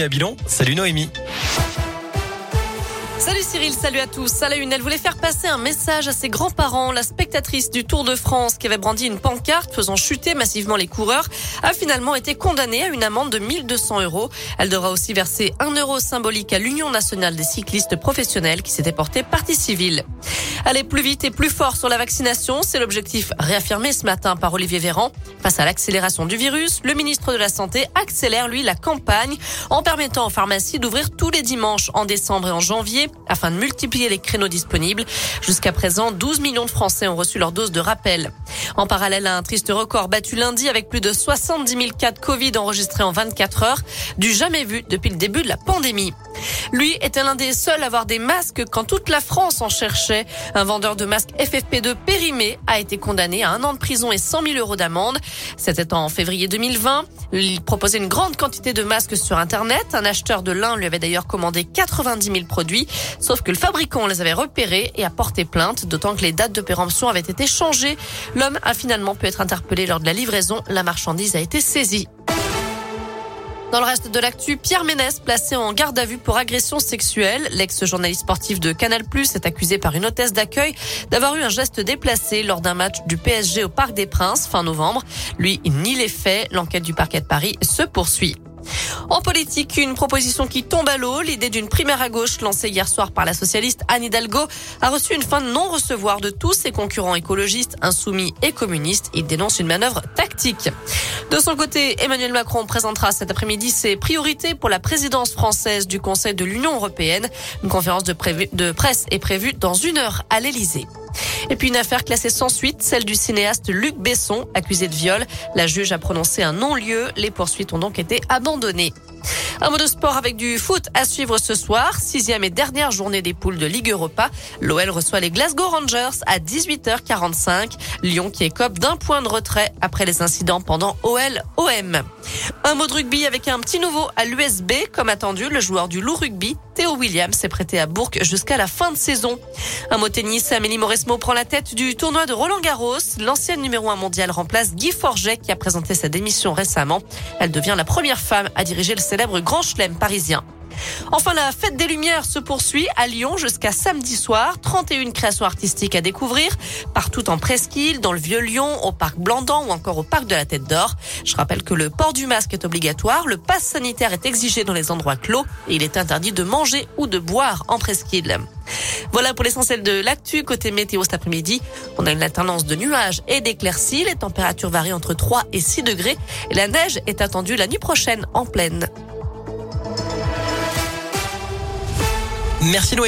À Bilon, salut Noémie. Salut Cyril, salut à tous. À la une, elle voulait faire passer un message à ses grands-parents. La spectatrice du Tour de France qui avait brandi une pancarte faisant chuter massivement les coureurs a finalement été condamnée à une amende de 1200 euros. Elle devra aussi verser un euro symbolique à l'Union nationale des cyclistes professionnels qui s'était portée partie civile. Aller plus vite et plus fort sur la vaccination, c'est l'objectif réaffirmé ce matin par Olivier Véran. Face à l'accélération du virus, le ministre de la Santé accélère, lui, la campagne en permettant aux pharmacies d'ouvrir tous les dimanches en décembre et en janvier afin de multiplier les créneaux disponibles. Jusqu'à présent, 12 millions de Français ont reçu leur dose de rappel. En parallèle à un triste record battu lundi avec plus de 70 000 cas de Covid enregistrés en 24 heures, du jamais vu depuis le début de la pandémie. Lui était l'un des seuls à avoir des masques quand toute la France en cherchait. Un vendeur de masques FFP2 périmé a été condamné à un an de prison et 100 000 euros d'amende. C'était en février 2020. Il proposait une grande quantité de masques sur Internet. Un acheteur de l'un lui avait d'ailleurs commandé 90 000 produits. Sauf que le fabricant les avait repérés et a porté plainte, d'autant que les dates de péremption avaient été changées. L'homme a finalement pu être interpellé lors de la livraison. La marchandise a été saisie. Dans le reste de l'actu, Pierre Ménès placé en garde à vue pour agression sexuelle. L'ex-journaliste sportif de Canal est accusé par une hôtesse d'accueil d'avoir eu un geste déplacé lors d'un match du PSG au Parc des Princes fin novembre. Lui, il nie les faits. L'enquête du parquet de Paris se poursuit. En politique, une proposition qui tombe à l'eau. L'idée d'une primaire à gauche lancée hier soir par la socialiste Anne Hidalgo a reçu une fin de non-recevoir de tous ses concurrents écologistes, insoumis et communistes. Il dénonce une manœuvre tactique. De son côté, Emmanuel Macron présentera cet après-midi ses priorités pour la présidence française du Conseil de l'Union européenne. Une conférence de, presse est prévue dans une heure à l'Elysée. Et puis une affaire classée sans suite, celle du cinéaste Luc Besson, accusé de viol. La juge a prononcé un non-lieu. Les poursuites ont donc été abandonnées. Un mot de sport avec du foot à suivre ce soir. Sixième et dernière journée des poules de Ligue Europa. L'OL reçoit les Glasgow Rangers à 18h45. Lyon qui écope d'un point de retrait après les incidents pendant OL-OM. Un mot de rugby avec un petit nouveau à l'USB. Comme attendu, le joueur du Loup Rugby, Théo Williams, s'est prêté à Bourg jusqu'à la fin de saison. Un mot tennis, Amélie Mauresmo prend la tête du tournoi de Roland Garros. L'ancienne numéro un mondial remplace Guy Forget qui a présenté sa démission récemment. Elle devient la première femme à diriger le célèbre Grand Chelem parisien. Enfin, la fête des Lumières se poursuit à Lyon jusqu'à samedi soir. 31 créations artistiques à découvrir partout en presqu'île, dans le Vieux-Lyon, au parc Blandan ou encore au parc de la Tête d'Or. Je rappelle que le port du masque est obligatoire, le pass sanitaire est exigé dans les endroits clos et il est interdit de manger ou de boire en presqu'île. Voilà pour l'essentiel de l'actu. Côté météo cet après-midi, on a une alternance de nuages et d'éclaircies. Les températures varient entre 3 et 6 degrés et la neige est attendue la nuit prochaine en pleine. Merci Noémie.